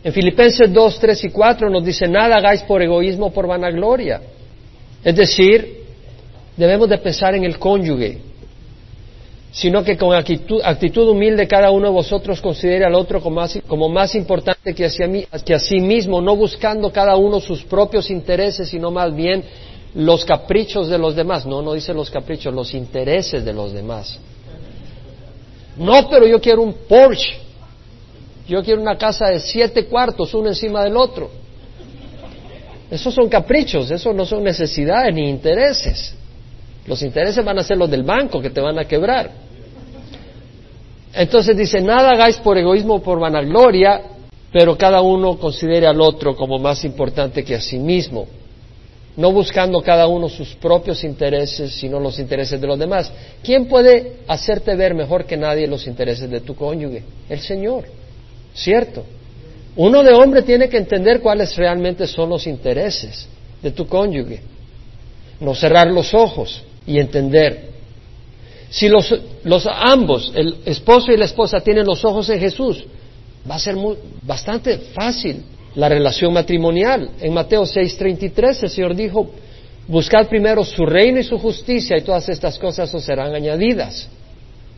En Filipenses 2, 3 y 4 nos dice, nada hagáis por egoísmo o por vanagloria. Es decir, debemos de pensar en el cónyuge, sino que con actitud, humilde cada uno de vosotros considere al otro como más, importante que, que a sí mismo, no buscando cada uno sus propios intereses, sino más bien los caprichos de los demás. No, no dice los caprichos, los intereses de los demás. No, pero yo quiero un Porsche. Yo quiero una casa de siete cuartos, uno encima del otro. Esos son caprichos, esos no son necesidades ni intereses. Los intereses van a ser los del banco que te van a quebrar. Entonces dice, nada hagáis por egoísmo o por vanagloria, pero cada uno considere al otro como más importante que a sí mismo, no buscando cada uno sus propios intereses, sino los intereses de los demás. ¿Quién puede hacerte ver mejor que nadie los intereses de tu cónyuge? El Señor, ¿cierto? Uno de hombre tiene que entender cuáles realmente son los intereses de tu cónyuge, no cerrar los ojos y entender si los, ambos, el esposo y la esposa, tienen los ojos en Jesús, va a ser bastante fácil la relación matrimonial. En Mateo 6:33 el Señor dijo, buscad primero su reino y su justicia y todas estas cosas os serán añadidas.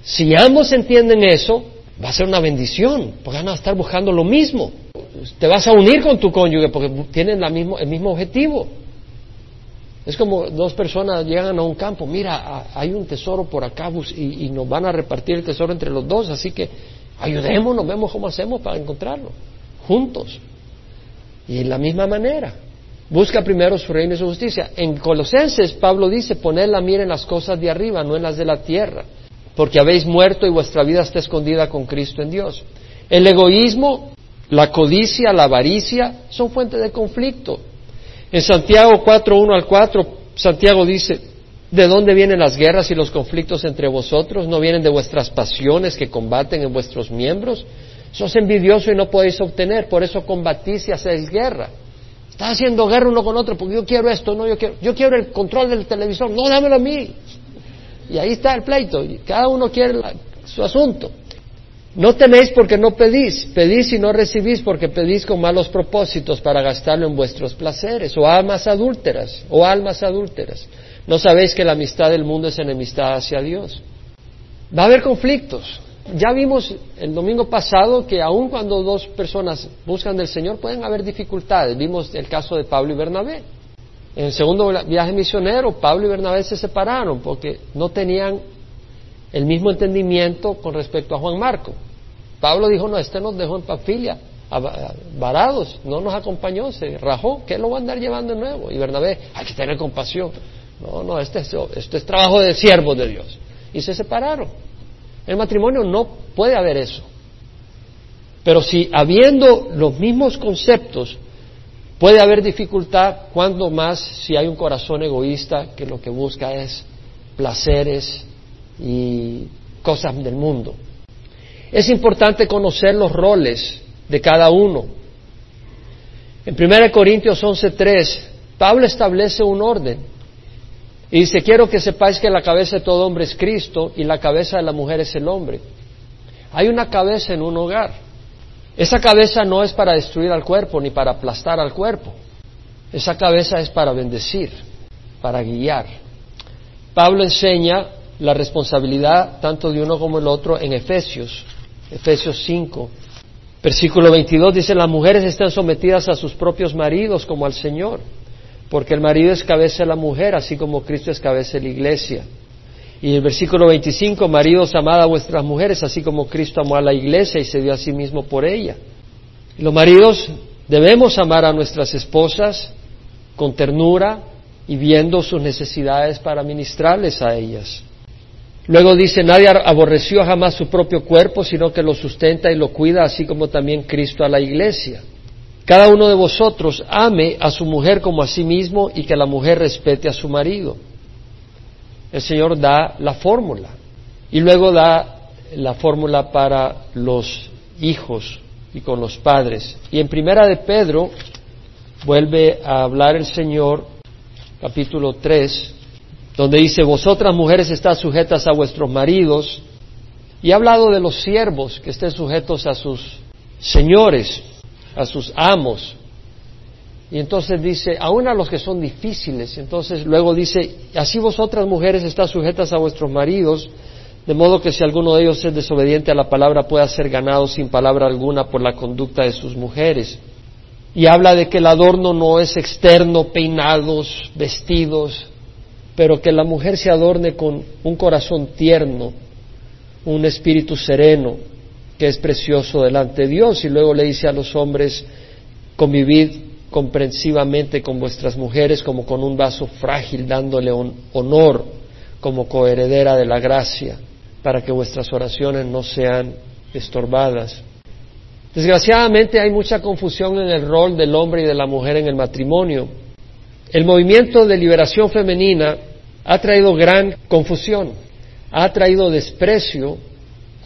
Si ambos entienden eso, va a ser una bendición, porque van a estar buscando lo mismo. Te vas a unir con tu cónyuge porque tienen el mismo objetivo. Es como dos personas llegan a un campo, mira, hay un tesoro por acá y, nos van a repartir el tesoro entre los dos, así que ayudémonos, vemos cómo hacemos para encontrarlo, juntos. Y en la misma manera, busca primero su reino y su justicia. En Colosenses, Pablo dice, poned la mira en las cosas de arriba, no en las de la tierra, porque habéis muerto y vuestra vida está escondida con Cristo en Dios. El egoísmo, la codicia, la avaricia son fuentes de conflicto. En Santiago 4, 1 al 4, Santiago dice, ¿de dónde vienen las guerras y los conflictos entre vosotros? ¿No vienen de vuestras pasiones que combaten en vuestros miembros? Sos envidioso y no podéis obtener, por eso combatís y hacéis guerra. Estás haciendo guerra uno con otro porque yo quiero esto, no, yo quiero, yo quiero el control del televisor, no, dámelo a mí. Y ahí está el pleito, y cada uno quiere su asunto. No tenéis porque no pedís, pedís y no recibís porque pedís con malos propósitos para gastarlo en vuestros placeres, o almas adúlteras, o almas adúlteras. ¿No sabéis que la amistad del mundo es enemistad hacia Dios? Va a haber conflictos. Ya vimos el domingo pasado que aun cuando dos personas buscan del Señor pueden haber dificultades. Vimos el caso de Pablo y Bernabé. En el segundo viaje misionero, Pablo y Bernabé se separaron porque no tenían el mismo entendimiento con respecto a Juan Marco. Pablo dijo, no, este nos dejó en Pafilia, varados, no nos acompañó, se rajó, ¿qué lo va a andar llevando de nuevo? Y Bernabé, hay que tener compasión. No, no, este es, este es trabajo de siervos de Dios. Y se separaron. El matrimonio no puede haber eso. Pero si habiendo los mismos conceptos puede haber dificultad, cuando más si hay un corazón egoísta que lo que busca es placeres, y cosas del mundo. Es importante conocer los roles de cada uno. En 1 Corintios 11:3, Pablo establece un orden y dice, quiero que sepáis que la cabeza de todo hombre es Cristo y la cabeza de la mujer es el hombre. Hay una cabeza en un hogar. Esa cabeza no es para destruir al cuerpo ni para aplastar al cuerpo. Esa cabeza es para bendecir, para guiar. Pablo enseña la responsabilidad tanto de uno como el otro en Efesios, Efesios 5. Versículo 22 dice, las mujeres están sometidas a sus propios maridos como al Señor, porque el marido es cabeza de la mujer, así como Cristo es cabeza de la iglesia. Y el versículo 25, maridos, amad a vuestras mujeres, así como Cristo amó a la iglesia y se dio a sí mismo por ella. los maridos debemos amar a nuestras esposas con ternura y viendo sus necesidades para ministrarles a ellas. Luego dice, nadie aborreció jamás su propio cuerpo, sino que lo sustenta y lo cuida, así como también Cristo a la iglesia. Cada uno de vosotros ame a su mujer como a sí mismo y que la mujer respete a su marido. El Señor da la fórmula y luego da la fórmula para los hijos y con los padres. Y en primera de Pedro vuelve a hablar el Señor, capítulo 3, donde dice, vosotras mujeres estás sujetas a vuestros maridos, y ha hablado de los siervos que estén sujetos a sus señores, a sus amos. Y entonces dice, aún a los que son difíciles, entonces luego dice, así vosotras mujeres estás sujetas a vuestros maridos, de modo que si alguno de ellos es desobediente a la palabra pueda ser ganado sin palabra alguna por la conducta de sus mujeres. Y habla de que el adorno no es externo, peinados, vestidos, pero que la mujer se adorne con un corazón tierno, un espíritu sereno, que es precioso delante de Dios. Y luego le dice a los hombres, convivid comprensivamente con vuestras mujeres como con un vaso frágil, dándole honor como coheredera de la gracia, para que vuestras oraciones no sean estorbadas. Desgraciadamente hay mucha confusión en el rol del hombre y de la mujer en el matrimonio. El movimiento de liberación femenina ha traído gran confusión, ha traído desprecio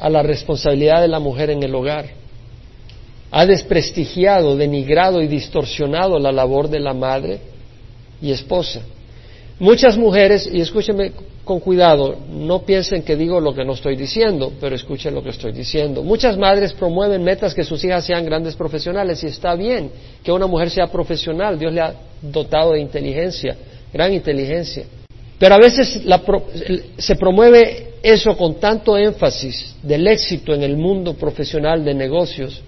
a la responsabilidad de la mujer en el hogar, ha desprestigiado, denigrado y distorsionado la labor de la madre y esposa. Muchas mujeres, y escúchenme con cuidado, no piensen que digo lo que no estoy diciendo, pero escuchen lo que estoy diciendo. Muchas madres promueven metas que sus hijas sean grandes profesionales y está bien que una mujer sea profesional, Dios le ha dotado de inteligencia, gran inteligencia. Pero a veces se promueve eso con tanto énfasis del éxito en el mundo profesional de negocios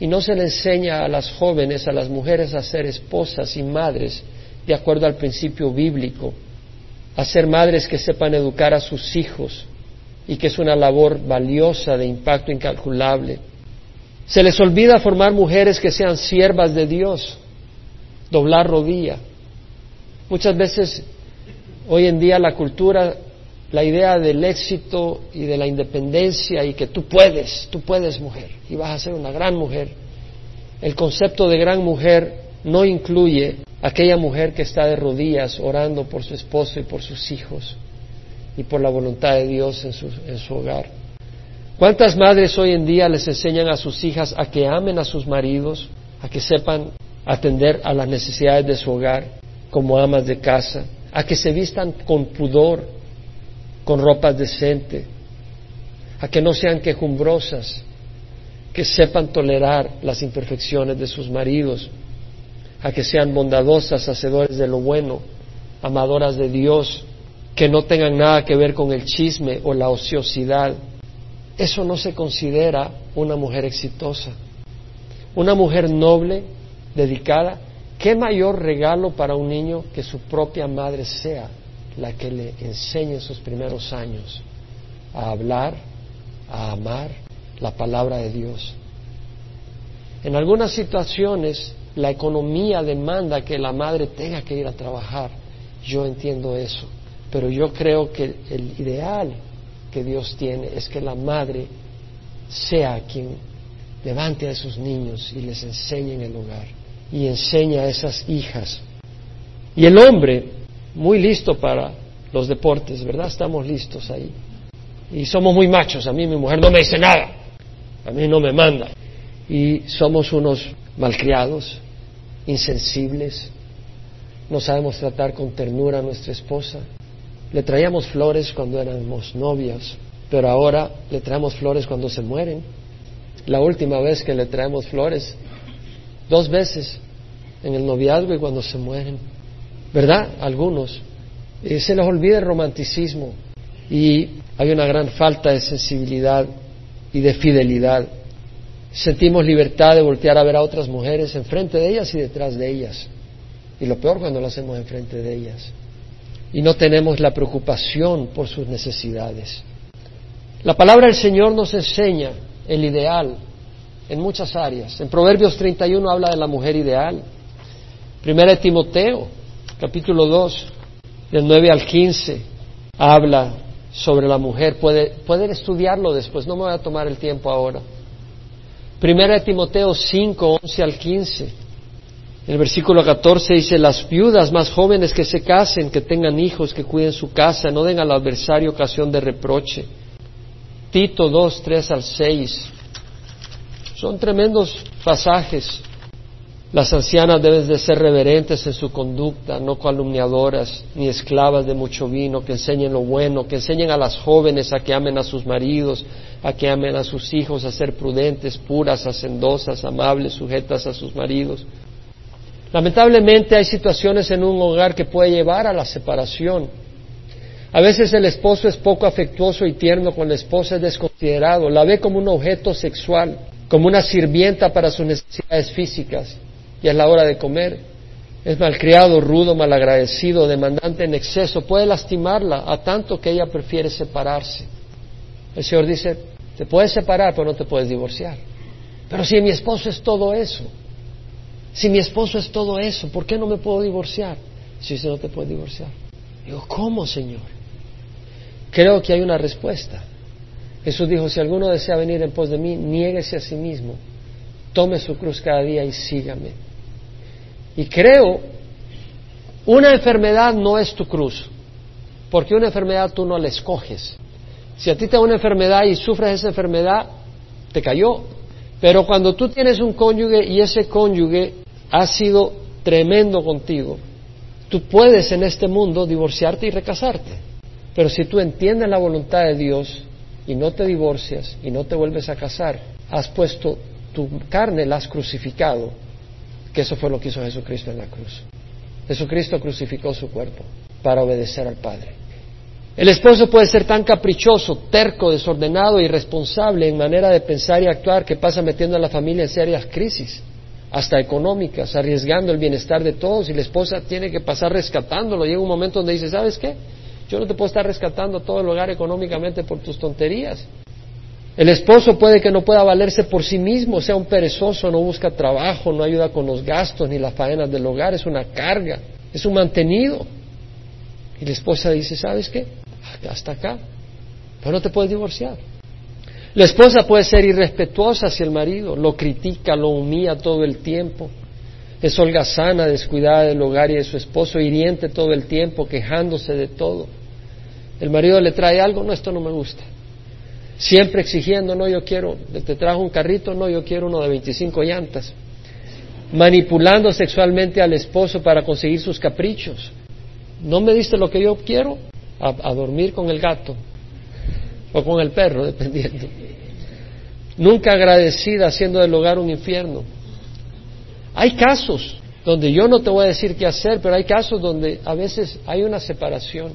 y no se le enseña a las jóvenes, a las mujeres a ser esposas y madres de acuerdo al principio bíblico, a ser madres que sepan educar a sus hijos y que es una labor valiosa de impacto incalculable. Se les olvida formar mujeres que sean siervas de Dios, doblar rodilla. Muchas veces hoy en día la cultura, la idea del éxito y de la independencia y que tú puedes, tú puedes mujer y vas a ser una gran mujer. El concepto de gran mujer no incluye aquella mujer que está de rodillas orando por su esposo y por sus hijos y por la voluntad de Dios en su, en su hogar. ¿Cuántas madres hoy en día les enseñan a sus hijas a que amen a sus maridos, a que sepan atender a las necesidades de su hogar como amas de casa, a que se vistan con pudor, con ropas decentes, a que no sean quejumbrosas, que sepan tolerar las imperfecciones de sus maridos, a que sean bondadosas, hacedores de lo bueno, amadoras de Dios, que no tengan nada que ver con el chisme o la ociosidad. Eso no se considera una mujer exitosa. Una mujer noble, dedicada, ¿qué mayor regalo para un niño que su propia madre sea la que le enseñe en sus primeros años a hablar, a amar la palabra de Dios? En algunas situaciones la economía demanda que la madre tenga que ir a trabajar. Yo entiendo eso. Pero yo creo que el ideal que Dios tiene es que la madre sea quien levante a esos niños y les enseñe en el hogar y enseñe a esas hijas. Y el hombre, muy listo para los deportes, ¿verdad? Estamos listos ahí. Y somos muy machos. A mí mi mujer no me dice nada. A mí no me manda. Y somos unos malcriados, insensibles. No sabemos tratar con ternura a nuestra esposa. Le traíamos flores cuando éramos novios, pero ahora le traemos flores cuando se mueren. La última vez que le traemos flores, dos veces en el noviazgo y cuando se mueren. ¿Verdad? Algunos. Y se les olvida el romanticismo y hay una gran falta de sensibilidad y de fidelidad. Sentimos libertad de voltear a ver a otras mujeres enfrente de ellas y detrás de ellas. Y lo peor cuando lo hacemos enfrente de ellas y no tenemos la preocupación por sus necesidades. La palabra del Señor nos enseña el ideal en muchas áreas. En Proverbios 31 habla de la mujer ideal. Primera de Timoteo, capítulo 2, del 9 al 15, habla sobre la mujer. pueden estudiarlo después, no me voy a tomar el tiempo ahora. Primera de Timoteo 5, 11 al 15 el versículo 14 dice, las viudas más jóvenes que se casen, que tengan hijos, que cuiden su casa, no den al adversario ocasión de reproche. Tito 2, 3 al 6. Son tremendos pasajes. Las ancianas deben de ser reverentes en su conducta, no calumniadoras, ni esclavas de mucho vino, que enseñen lo bueno, que enseñen a las jóvenes a que amen a sus maridos, a que amen a sus hijos, a ser prudentes, puras, hacendosas, amables, sujetas a sus maridos Lamentablemente hay situaciones en un hogar que puede llevar a la separación. A veces el esposo es poco afectuoso y tierno con la esposa, es desconsiderado, la ve como un objeto sexual, como una sirvienta para sus necesidades físicas. Y es la hora de comer. Es malcriado, rudo, malagradecido, demandante en exceso, puede lastimarla a tanto que ella prefiere separarse. El Señor dice, te puedes separar, pero no te puedes divorciar. Pero si mi esposo es todo eso, si mi esposo es todo eso, ¿por qué no me puedo divorciar? Si usted no te puede divorciar. Digo, ¿cómo, Señor? Creo que hay una respuesta. Jesús dijo, si alguno desea venir en pos de mí, niéguese a sí mismo, tome su cruz cada día y sígame. Y creo, una enfermedad no es tu cruz, porque una enfermedad tú no la escoges. Si a ti te da una enfermedad y sufres esa enfermedad, te cayó. Pero cuando tú tienes un cónyuge y ese cónyuge ha sido tremendo contigo, tú puedes en este mundo divorciarte y recasarte. Pero si tú entiendes la voluntad de Dios y no te divorcias y no te vuelves a casar, has puesto tu carne, la has crucificado, que eso fue lo que hizo Jesucristo en la cruz. Jesucristo crucificó su cuerpo para obedecer al Padre. El esposo puede ser tan caprichoso, terco, desordenado, irresponsable en manera de pensar y actuar que pasa metiendo a la familia en serias crisis hasta económicas, arriesgando el bienestar de todos y la esposa tiene que pasar rescatándolo. Llega un momento donde dice, ¿sabes qué? Yo no te puedo estar rescatando todo el hogar económicamente por tus tonterías. El esposo puede que no pueda valerse por sí mismo, sea un perezoso, no busca trabajo, no ayuda con los gastos ni las faenas del hogar, es una carga, es un mantenido. Y la esposa dice, ¿sabes qué? Hasta acá. Pero no te puedes divorciar. La esposa puede ser irrespetuosa hacia el marido, lo critica, lo humilla todo el tiempo. Es holgazana, descuidada del hogar y de su esposo, hiriente todo el tiempo, quejándose de todo. El marido le trae algo, no, esto no me gusta. Siempre exigiendo, no, yo quiero, te trajo un carrito, no, yo quiero uno de 25 llantas. Manipulando sexualmente al esposo para conseguir sus caprichos. ¿No me diste lo que yo quiero? a dormir con el gato o con el perro, dependiendo. nunca agradecida, haciendo del hogar un infierno. Hay casos donde yo no te voy a decir qué hacer, pero hay casos donde a veces hay una separación.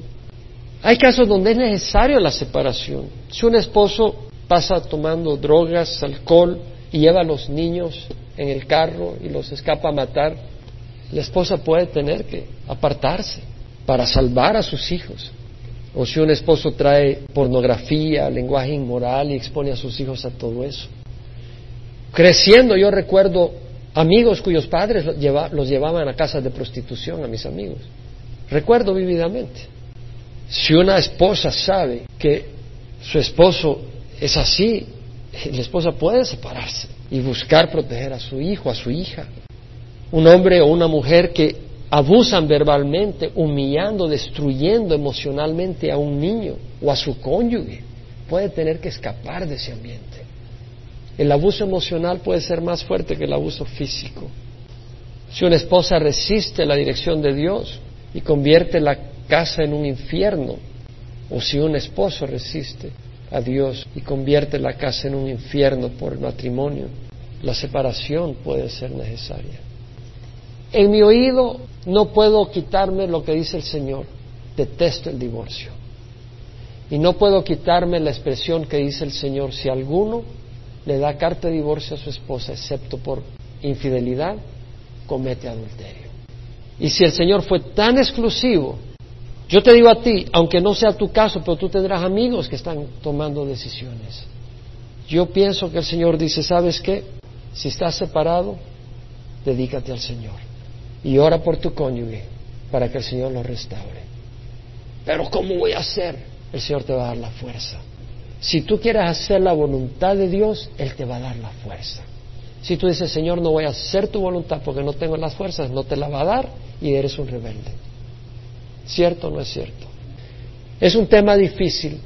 Hay casos donde es necesario la separación. Si un esposo pasa tomando drogas, alcohol y lleva a los niños en el carro y los escapa a matar, la esposa puede tener que apartarse para salvar a sus hijos. O si un esposo trae pornografía, lenguaje inmoral y expone a sus hijos a todo eso. Creciendo yo recuerdo amigos cuyos padres los llevaban a casas de prostitución, a mis amigos. Recuerdo vividamente. Si una esposa sabe que su esposo es así, la esposa puede separarse y buscar proteger a su hijo, a su hija. Un hombre o una mujer que abusan verbalmente, humillando, destruyendo emocionalmente a un niño o a su cónyuge, puede tener que escapar de ese ambiente. El abuso emocional puede ser más fuerte que el abuso físico. Si una esposa resiste la dirección de Dios y convierte la casa en un infierno, o si un esposo resiste a Dios y convierte la casa en un infierno por el matrimonio, la separación puede ser necesaria. En mi oído no puedo quitarme lo que dice el Señor, detesto el divorcio. Y no puedo quitarme la expresión que dice el Señor, si alguno le da carta de divorcio a su esposa, excepto por infidelidad, comete adulterio. Y si el Señor fue tan exclusivo, yo te digo a ti, aunque no sea tu caso, pero tú tendrás amigos que están tomando decisiones. Yo pienso que el Señor dice, ¿sabes qué? Si estás separado, dedícate al Señor y ora por tu cónyuge para que el Señor lo restaure. Pero ¿cómo voy a hacer? El Señor te va a dar la fuerza. Si tú quieres hacer la voluntad de Dios, Él te va a dar la fuerza. Si tú dices, Señor, no voy a hacer tu voluntad porque no tengo las fuerzas, no te la va a dar y eres un rebelde. ¿Cierto o no es cierto? Es un tema difícil.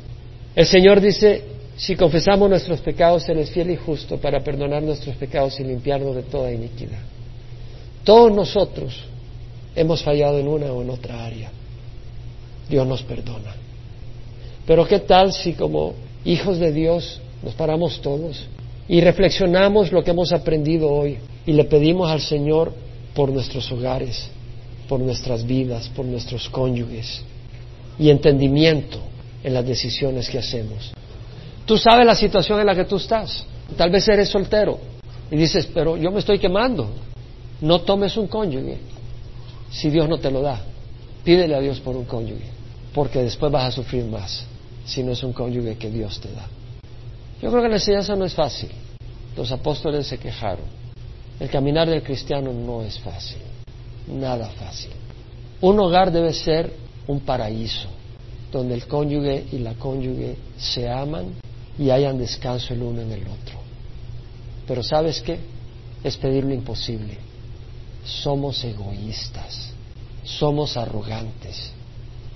El Señor dice, si confesamos nuestros pecados, Él es fiel y justo para perdonar nuestros pecados y limpiarnos de toda iniquidad. Todos nosotros hemos fallado en una o en otra área. Dios nos perdona. Pero ¿qué tal si como hijos de Dios, nos paramos todos y reflexionamos lo que hemos aprendido hoy y le pedimos al Señor por nuestros hogares, por nuestras vidas, por nuestros cónyuges y entendimiento en las decisiones que hacemos. Tú sabes la situación en la que tú estás. Tal vez eres soltero y dices, pero yo me estoy quemando. No tomes un cónyuge si Dios no te lo da. Pídele a Dios por un cónyuge, porque después vas a sufrir más si no es un cónyuge que Dios te da. Yo creo que la enseñanza no es fácil. Los apóstoles se quejaron. El caminar del cristiano no es fácil, nada fácil. Un hogar debe ser un paraíso, donde el cónyuge y la cónyuge se aman y hayan descanso el uno en el otro. Pero ¿sabes qué? Es pedir lo imposible. Somos egoístas, somos arrogantes,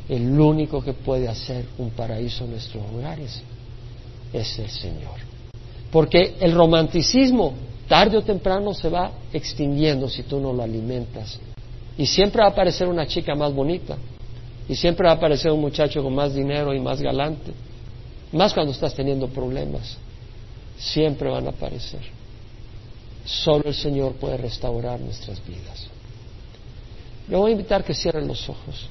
el único que puede hacer un paraíso en nuestros hogares es el Señor. Porque el romanticismo tarde o temprano se va extinguiendo si tú no lo alimentas. Y siempre va a aparecer una chica más bonita. Y siempre va a aparecer un muchacho con más dinero y más galante. Más cuando estás teniendo problemas. Siempre van a aparecer. Solo el Señor puede restaurar nuestras vidas. Yo voy a invitar que cierren los ojos.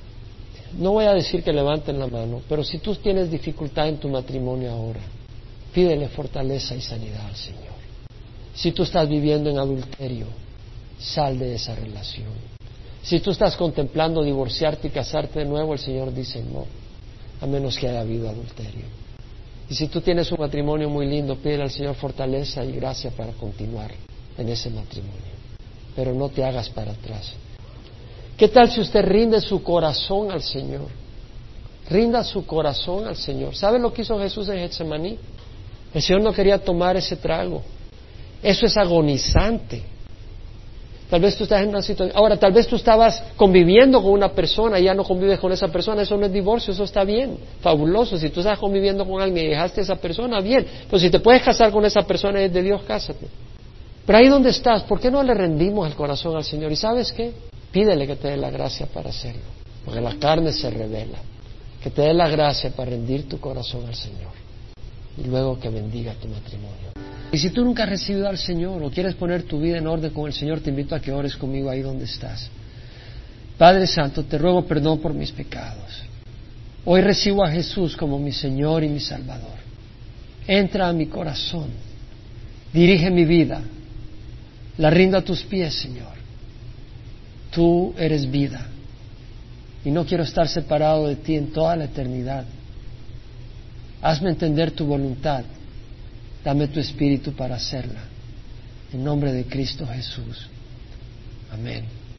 No voy a decir que levanten la mano, pero si tú tienes dificultad en tu matrimonio ahora, pídele fortaleza y sanidad al Señor. Si tú estás viviendo en adulterio, sal de esa relación. Si tú estás contemplando divorciarte y casarte de nuevo, el Señor dice no, a menos que haya habido adulterio. Y si tú tienes un matrimonio muy lindo, pídele al Señor fortaleza y gracia para continuar en ese matrimonio. Pero no te hagas para atrás. ¿Qué tal si usted rinde su corazón al Señor? Rinda su corazón al Señor. ¿Sabe lo que hizo Jesús en Getsemaní? El Señor no quería tomar ese trago. Eso es agonizante. Tal vez tú estás en una situación. Ahora, tal vez tú estabas conviviendo con una persona y ya no convives con esa persona. Eso no es divorcio, eso está bien. Fabuloso. Si tú estás conviviendo con alguien y dejaste a esa persona, bien. Pero si te puedes casar con esa persona es de Dios, cásate. Pero ahí donde estás, ¿por qué no le rendimos el corazón al Señor? ¿Y sabes qué? Pídele que te dé la gracia para hacerlo, porque la carne se revela. Que te dé la gracia para rendir tu corazón al Señor y luego que bendiga tu matrimonio. Y si tú nunca has recibido al Señor o quieres poner tu vida en orden con el Señor, te invito a que ores conmigo ahí donde estás. Padre Santo, te ruego perdón por mis pecados. Hoy recibo a Jesús como mi Señor y mi Salvador. Entra a mi corazón, dirige mi vida, la rindo a tus pies, Señor. Tú eres vida y no quiero estar separado de ti en toda la eternidad. Hazme entender tu voluntad, dame tu espíritu para hacerla. En nombre de Cristo Jesús. Amén.